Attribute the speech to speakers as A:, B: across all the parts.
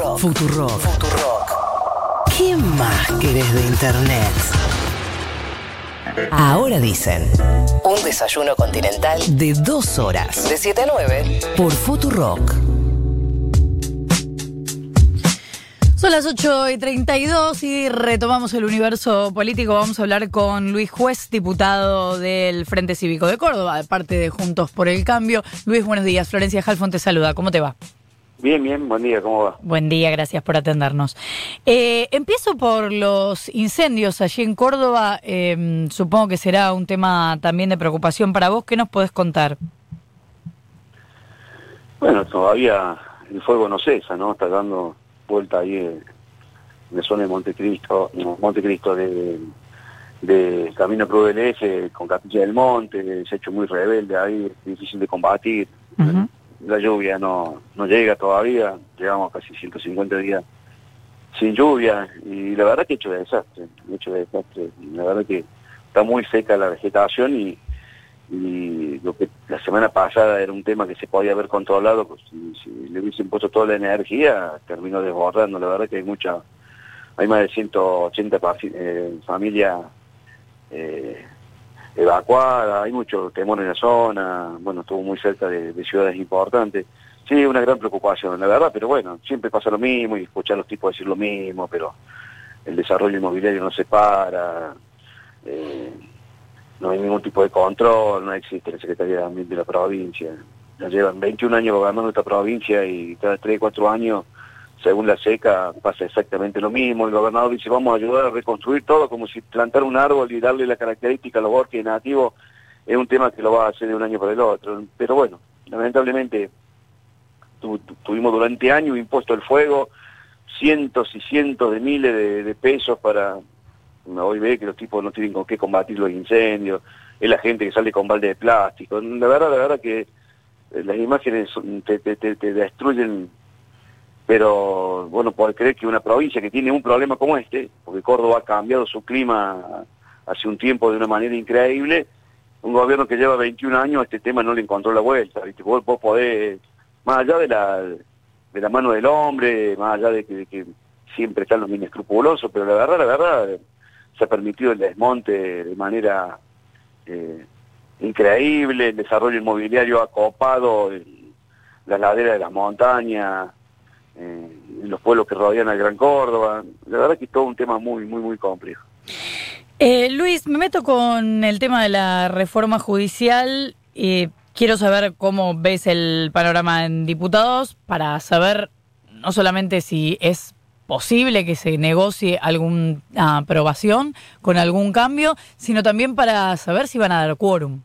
A: Futurock. Futurock. Futurock. ¿Qué más querés de internet? Ahora dicen. Un desayuno continental de dos horas. De 7 a 9. Por Futurock.
B: Son las 8 y 32 y retomamos el universo político. Vamos a hablar con Luis Juez, diputado del Frente Cívico de Córdoba, de parte de Juntos por el Cambio. Luis, buenos días. Florencia Halfon te saluda. ¿Cómo te va?
C: Bien, bien, buen día, ¿cómo va?
B: Buen día, gracias por atendernos. Eh, empiezo por los incendios allí en Córdoba. Eh, supongo que será un tema también de preocupación para vos. ¿Qué nos podés contar?
C: Bueno, todavía el fuego no cesa, ¿no? Está dando vuelta ahí en la zona de Montecristo, Montecristo de, de Camino Cruz del Eje, con Capilla del Monte, se ha hecho muy rebelde ahí, difícil de combatir. La lluvia no, no llega todavía, llegamos casi 150 días sin lluvia y la verdad que he hecho de desastre, he hecho de desastre. La verdad que está muy seca la vegetación y, y lo que la semana pasada era un tema que se podía haber controlado, pues si, si le hubiesen puesto toda la energía, terminó desbordando. La verdad que hay mucha, hay más de 180 eh, familias eh, evacuadas, hay mucho temor en la zona, bueno, estuvo muy cerca de, de, ciudades importantes. Sí, una gran preocupación, la verdad, pero bueno, siempre pasa lo mismo y escuchar a los tipos decir lo mismo, pero el desarrollo inmobiliario no se para. Eh, no hay ningún tipo de control, no existe la Secretaría de Ambiente de la provincia. Ya llevan 21 años gobernando esta provincia y cada 3, 4 años, según la seca, pasa exactamente lo mismo. El gobernador dice, vamos a ayudar a reconstruir todo, como si plantar un árbol y darle la característica a los bosques nativos es un tema que lo va a hacer de un año para el otro. Pero bueno, lamentablemente tu, tu, tuvimos durante años impuesto el fuego, cientos y cientos de miles de, pesos para hoy ve que los tipos no tienen con qué combatir los incendios, es la gente que sale con balde de plástico. La verdad, la verdad que las imágenes te, te, te, te destruyen, pero bueno, puedes creer que una provincia que tiene un problema como este, porque Córdoba ha cambiado su clima hace un tiempo de una manera increíble, un gobierno que lleva 21 años, este tema no le encontró la vuelta, ¿viste? Vos, vos podés, más allá de la, de la mano del hombre, más allá de que, siempre están los inescrupulosos, pero la verdad, la verdad, se ha permitido el desmonte de manera eh, increíble, el desarrollo inmobiliario ha copado las laderas de las montañas, eh, los pueblos que rodean al Gran Córdoba. La verdad que es todo un tema muy, muy, muy complejo.
B: Eh, Luis, me meto con el tema de la reforma judicial. y quiero saber cómo ves el panorama en diputados para saber no solamente si es posible que se negocie alguna aprobación con algún cambio, sino también para saber si van a dar quórum.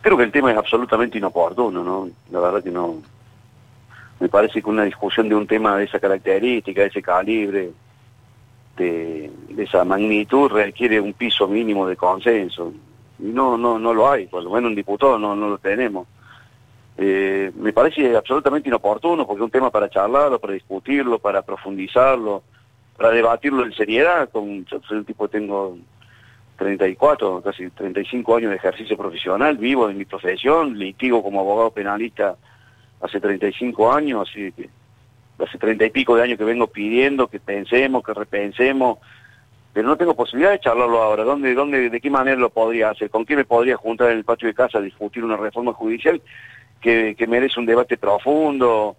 C: Creo que el tema es absolutamente inoportuno, ¿no? La verdad que no. Me parece que una discusión de un tema de esa característica, de ese calibre, de, esa magnitud, requiere un piso mínimo de consenso. Y no, no, no lo hay, por lo menos un diputado no, no lo tenemos. Eh, me parece absolutamente inoportuno porque es un tema para charlarlo, para discutirlo, para profundizarlo, para debatirlo en seriedad. Con, yo soy un tipo que tengo 34, casi 35 años de ejercicio profesional, vivo de mi profesión, litigo como abogado penalista hace 35 años, así que hace 30 y pico de años que vengo pidiendo que pensemos, que repensemos, pero no tengo posibilidad de charlarlo ahora. ¿Dónde, dónde, ¿De qué manera lo podría hacer? ¿Con quién me podría juntar en el patio de casa a discutir una reforma judicial que, que, merece un debate profundo,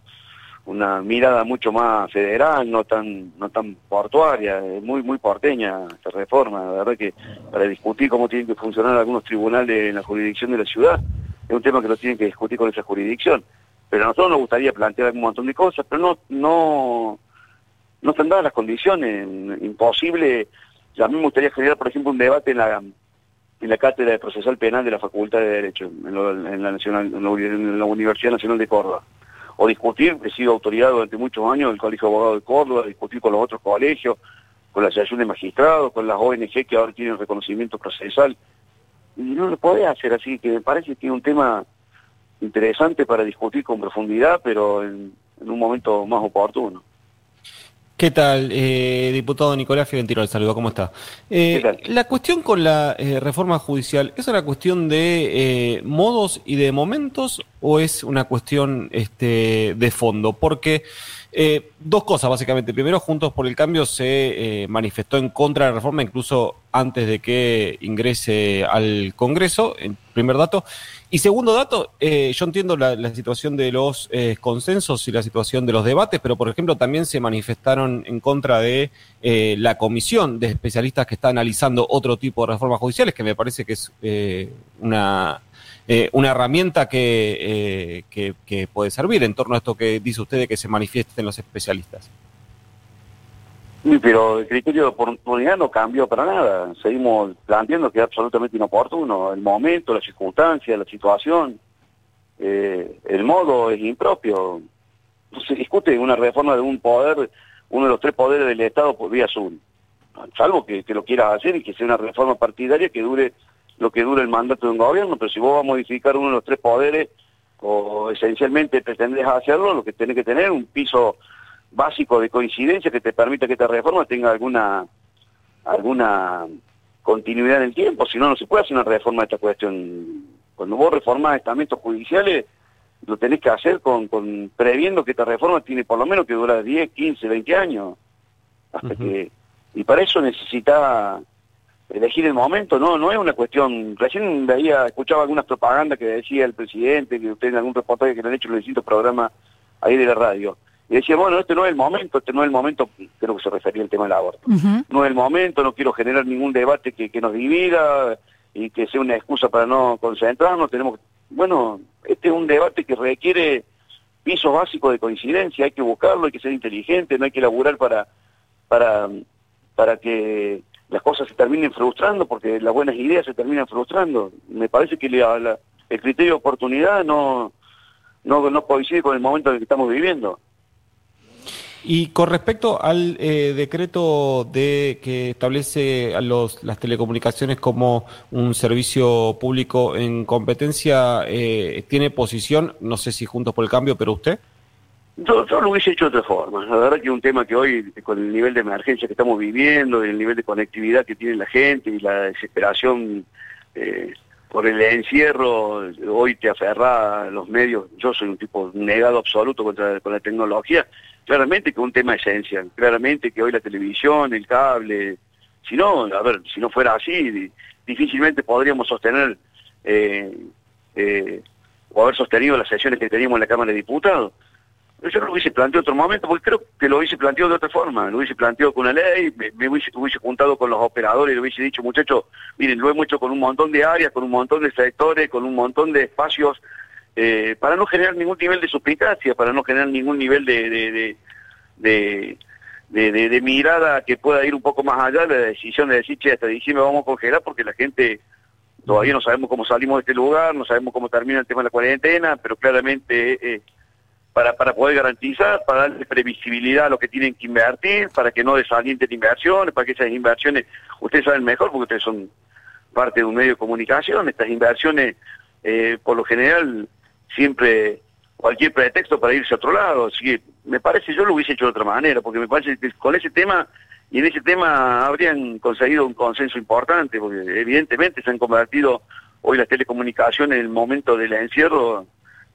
C: una mirada mucho más federal, no tan no tan portuaria, muy muy porteña esta reforma, la verdad que para discutir cómo tienen que funcionar algunos tribunales en la jurisdicción de la ciudad, es un tema que lo tienen que discutir con esa jurisdicción. Pero a nosotros nos gustaría plantear un montón de cosas, pero no no no dadas las condiciones, imposible. A mí me gustaría generar, por ejemplo, un debate en la en la Cátedra de Procesal Penal de la Facultad de Derecho, en, lo, en, la, Nacional, en, la, Universidad Nacional de Córdoba. O discutir, he sido autoridad durante muchos años del Colegio de Abogados de Córdoba, discutir con los otros colegios, con la Asociación de Magistrados, con las ONG que ahora tienen reconocimiento procesal. Y no lo podés hacer así, que me parece que es un tema interesante para discutir con profundidad, pero en, en un momento más oportuno.
D: ¿Qué tal, eh, diputado Nicolás Fiorentino? Le saludo, ¿cómo está? Eh, la cuestión con la eh, reforma judicial, ¿es una cuestión de eh, modos y de momentos o es una cuestión este, de fondo? Porque eh, dos cosas, básicamente. Primero, Juntos por el Cambio se eh, manifestó en contra de la reforma, incluso antes de que ingrese al Congreso, en primer dato. Y segundo dato, eh, yo entiendo la, situación de los consensos y la situación de los debates, pero por ejemplo también se manifestaron en contra de la comisión de especialistas que está analizando otro tipo de reformas judiciales, que me parece que es una eh, una herramienta eh, que, que, puede servir en torno a esto que dice usted de que se manifiesten los especialistas.
C: Pero el criterio de oportunidad no cambió para nada. Seguimos planteando que es absolutamente inoportuno. El momento, la circunstancia, la situación, eh, el modo es impropio. Se discute una reforma de un poder, uno de los tres poderes del Estado por vía azul. Salvo que, que lo quieras hacer y que sea una reforma partidaria que dure lo que dura el mandato de un gobierno, pero si vos vas a modificar uno de los tres poderes, o esencialmente pretendés hacerlo, lo que tenés que tener un piso básico de coincidencia que te permita que esta reforma tenga alguna alguna continuidad en el tiempo, si no, no se puede hacer una reforma de esta cuestión. Cuando vos reformás estamentos judiciales, lo tenés que hacer con, con previendo que esta reforma tiene por lo menos que durar 10, 15, 20 años. Hasta que Y para eso necesita elegir el momento, no, no es una cuestión, recién veía, escuchaba algunas propagandas que decía el presidente, que usted en algún reportaje que le han hecho en los distintos programas ahí de la radio, y decía, bueno, este no es el momento, este no es el momento, creo que se refería al tema del aborto, no es el momento, no quiero generar ningún debate que, que nos divida y que sea una excusa para no concentrarnos, tenemos, bueno, este es un debate que requiere pisos básicos de coincidencia, hay que buscarlo, hay que ser inteligente, no hay que laburar para, para, para que las cosas se terminen frustrando porque las buenas ideas se terminan frustrando. Me parece que el criterio de oportunidad no, no, no coincide con el momento en el que estamos viviendo.
D: Y con respecto al eh, decreto de que establece a los, las telecomunicaciones como un servicio público en competencia, eh, ¿tiene posición? No sé si Juntos por el Cambio, pero usted.
C: Yo, lo hubiese hecho de otra forma. La verdad que un tema que hoy, con el nivel de emergencia que estamos viviendo, el nivel de conectividad que tiene la gente y la desesperación eh, por el encierro, hoy te aferra a los medios. Yo soy un tipo negado absoluto contra con la tecnología. Claramente que es un tema esencial. Claramente que hoy la televisión, el cable, si no, a ver, si no fuera así, difícilmente podríamos sostener eh, eh, o haber sostenido las sesiones que teníamos en la Cámara de Diputados yo lo hubiese planteado otro momento, porque creo que lo hubiese planteado de otra forma, lo hubiese planteado con una ley, me, hubiese, juntado con los operadores le hubiese dicho, muchachos, miren, lo hemos hecho con un montón de áreas, con un montón de sectores, con un montón de espacios, eh, para no generar ningún nivel de suspicacia, para no generar ningún nivel de, de, mirada que pueda ir un poco más allá de la decisión de decir, che, hasta diciembre vamos a congelar porque la gente todavía no sabemos cómo salimos de este lugar, no sabemos cómo termina el tema de la cuarentena, pero claramente... Eh, para, para poder garantizar, para darle previsibilidad a lo que tienen que invertir, para que no desalienten inversiones, para que esas inversiones, ustedes saben mejor porque ustedes son parte de un medio de comunicación, estas inversiones eh, por lo general siempre cualquier pretexto para irse a otro lado, así que me parece yo lo hubiese hecho de otra manera, porque me parece que con ese tema y en ese tema habrían conseguido un consenso importante, porque evidentemente se han convertido hoy las telecomunicaciones en el momento del encierro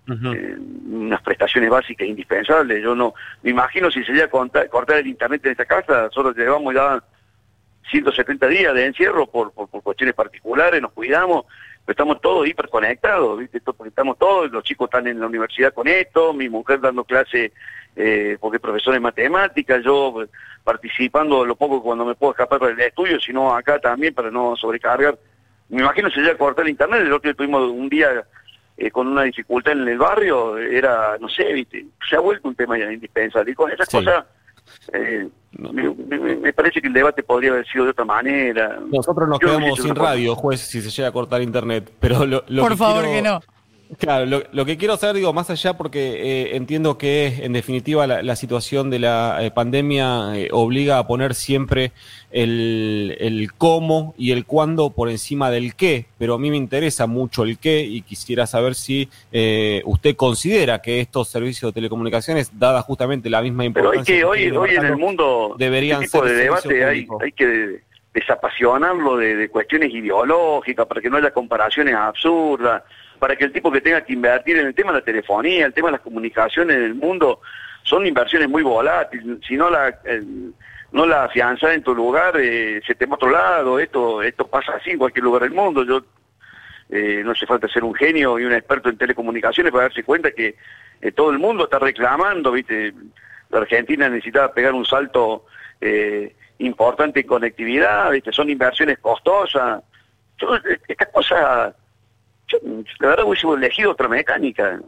C: eh, unas prestaciones básicas indispensables. Yo no me imagino si se llega a cortar, el internet en esta casa, nosotros llevamos ya 170 días de encierro por, por, cuestiones particulares, nos cuidamos, pero estamos todos hiperconectados, ¿viste? Estamos todos, los chicos están en la universidad con esto, mi mujer dando clase eh, porque es profesor de matemáticas, yo participando lo poco cuando me puedo escapar del estudio, sino acá también para no sobrecargar. Me imagino se llega cortar el internet, el otro día tuvimos un día eh, con una dificultad en el barrio, era, no sé, ¿viste? se ha vuelto un tema ya indispensable. Y con esas cosas, eh, me, parece que el debate podría haber sido de otra manera.
D: Nosotros nos quedamos sin radio, juez, si se llega a cortar internet, pero lo,
B: Por favor que no.
D: Claro, lo, que quiero saber, digo, más allá, porque eh, entiendo que en definitiva la, situación de la eh, pandemia eh, obliga a poner siempre el, el, cómo y el cuándo por encima del qué, pero a mí me interesa mucho el qué y quisiera saber si usted considera que estos servicios de telecomunicaciones, dada justamente la misma importancia...
C: Pero hay que, hoy, hoy en el mundo, deberían este tipo de debate hay, hay que desapasionarlo de, de cuestiones ideológicas para que no haya comparaciones absurdas para que el tipo que tenga que invertir en el tema de la telefonía, el tema de las comunicaciones en el mundo, son inversiones muy volátiles. Si no la, no la afianzas en tu lugar, eh, se te va a otro lado. Esto, esto pasa así en cualquier lugar del mundo. Yo eh, no hace falta ser un genio y un experto en telecomunicaciones para darse cuenta que eh, todo el mundo está reclamando, ¿viste? La Argentina necesitaba pegar un salto importante en conectividad, ¿viste? Son inversiones costosas. Yo, estas cosas, yo, la verdad hubiese elegido otra mecánica,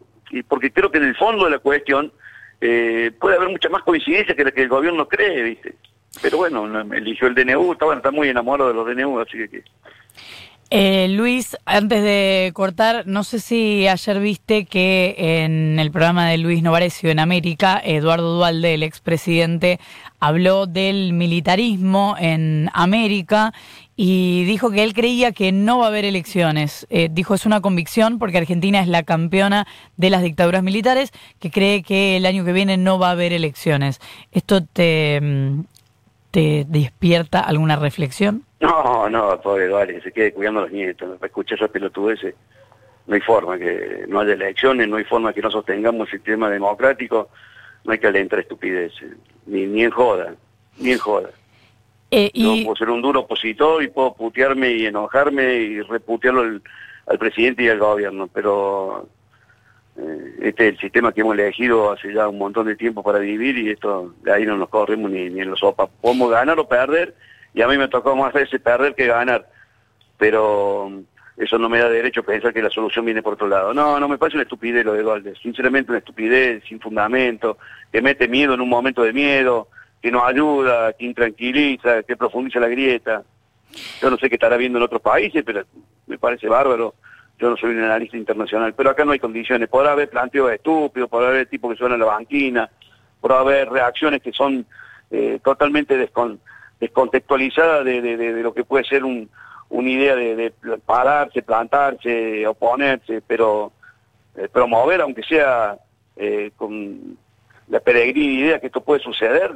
C: porque creo que en el fondo de la cuestión puede haber mucha más coincidencia que la que el gobierno cree, ¿viste? Pero bueno, eligió el DNU, está, está muy enamorado de los DNU, así que...
B: Eh, Luis, antes de cortar, no sé si ayer viste que en el programa de Luis Novarecio en América, Eduardo Dualde, el expresidente, habló del militarismo en América y dijo que él creía que no va a haber elecciones. Eh, dijo es una convicción porque Argentina es la campeona de las dictaduras militares, que cree que el año que viene no va a haber elecciones. ¿Esto te, mm, te despierta alguna reflexión?
C: No, no, pobre que se quede cuidando a los nietos. Para escuchar esas pelotudeces, no hay forma que no haya elecciones, no hay forma que no sostengamos el sistema democrático, no hay que alentar estupideces, ni, ni en joda, ni en joda. Eh, Yo puedo ser un duro opositor y puedo putearme y enojarme y reputearlo al, presidente y al gobierno, pero eh, este es el sistema que hemos elegido hace ya un montón de tiempo para vivir y esto de ahí no nos corremos ni, ni en los sopas. Podemos ganar o perder y a mí me tocó más veces perder que ganar, pero eso no me da derecho a pensar que la solución viene por otro lado. No, no me parece una estupidez lo de Valdes, sinceramente una estupidez sin fundamento, que mete miedo en un momento de miedo, que no ayuda, que intranquiliza, que profundiza la grieta. Yo no sé qué estará viendo en otros países, pero me parece bárbaro. Yo no soy un analista internacional, pero acá no hay condiciones. Podrá haber planteos estúpidos, podrá haber tipos que suenan a la banquina, podrá haber reacciones que son eh, totalmente descon descontextualizada de, de, lo que puede ser un, una idea de, pararse, plantarse, oponerse, pero eh, promover, aunque sea eh, con la peregrina idea que esto puede suceder,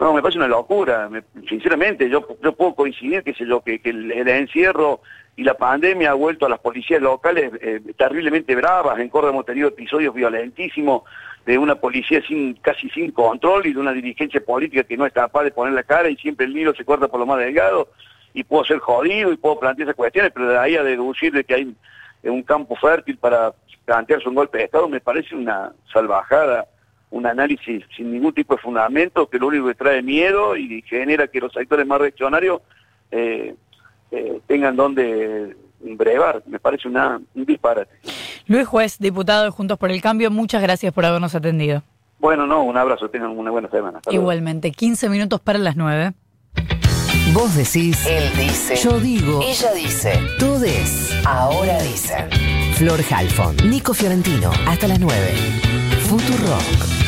C: no, me parece una locura, sinceramente, yo, yo puedo coincidir, qué sé yo, que, el, encierro y la pandemia ha vuelto a las policías locales eh, terriblemente bravas, en Córdoba hemos tenido episodios violentísimos de una policía sin casi sin control y de una dirigencia política que no es capaz de poner la cara y siempre el hilo se corta por lo más delgado y puedo ser jodido y puedo plantear esas cuestiones, pero de ahí a deducir de que hay un campo fértil para plantearse un golpe de Estado me parece una salvajada, un análisis sin ningún tipo de fundamento que lo único que trae miedo y genera que los sectores más reaccionarios eh, eh, tengan donde brevar. Me parece una, un disparate.
B: Luis Juez, diputado de Juntos por el Cambio, muchas gracias por habernos atendido.
C: Bueno, no, un abrazo, tengan una buena semana.
B: Igualmente, 15 minutos para las 9.
A: Vos decís, él dice, yo digo, ella dice, todes, ahora dice. Flor Halfon, Nico Fiorentino, hasta las 9. Futuro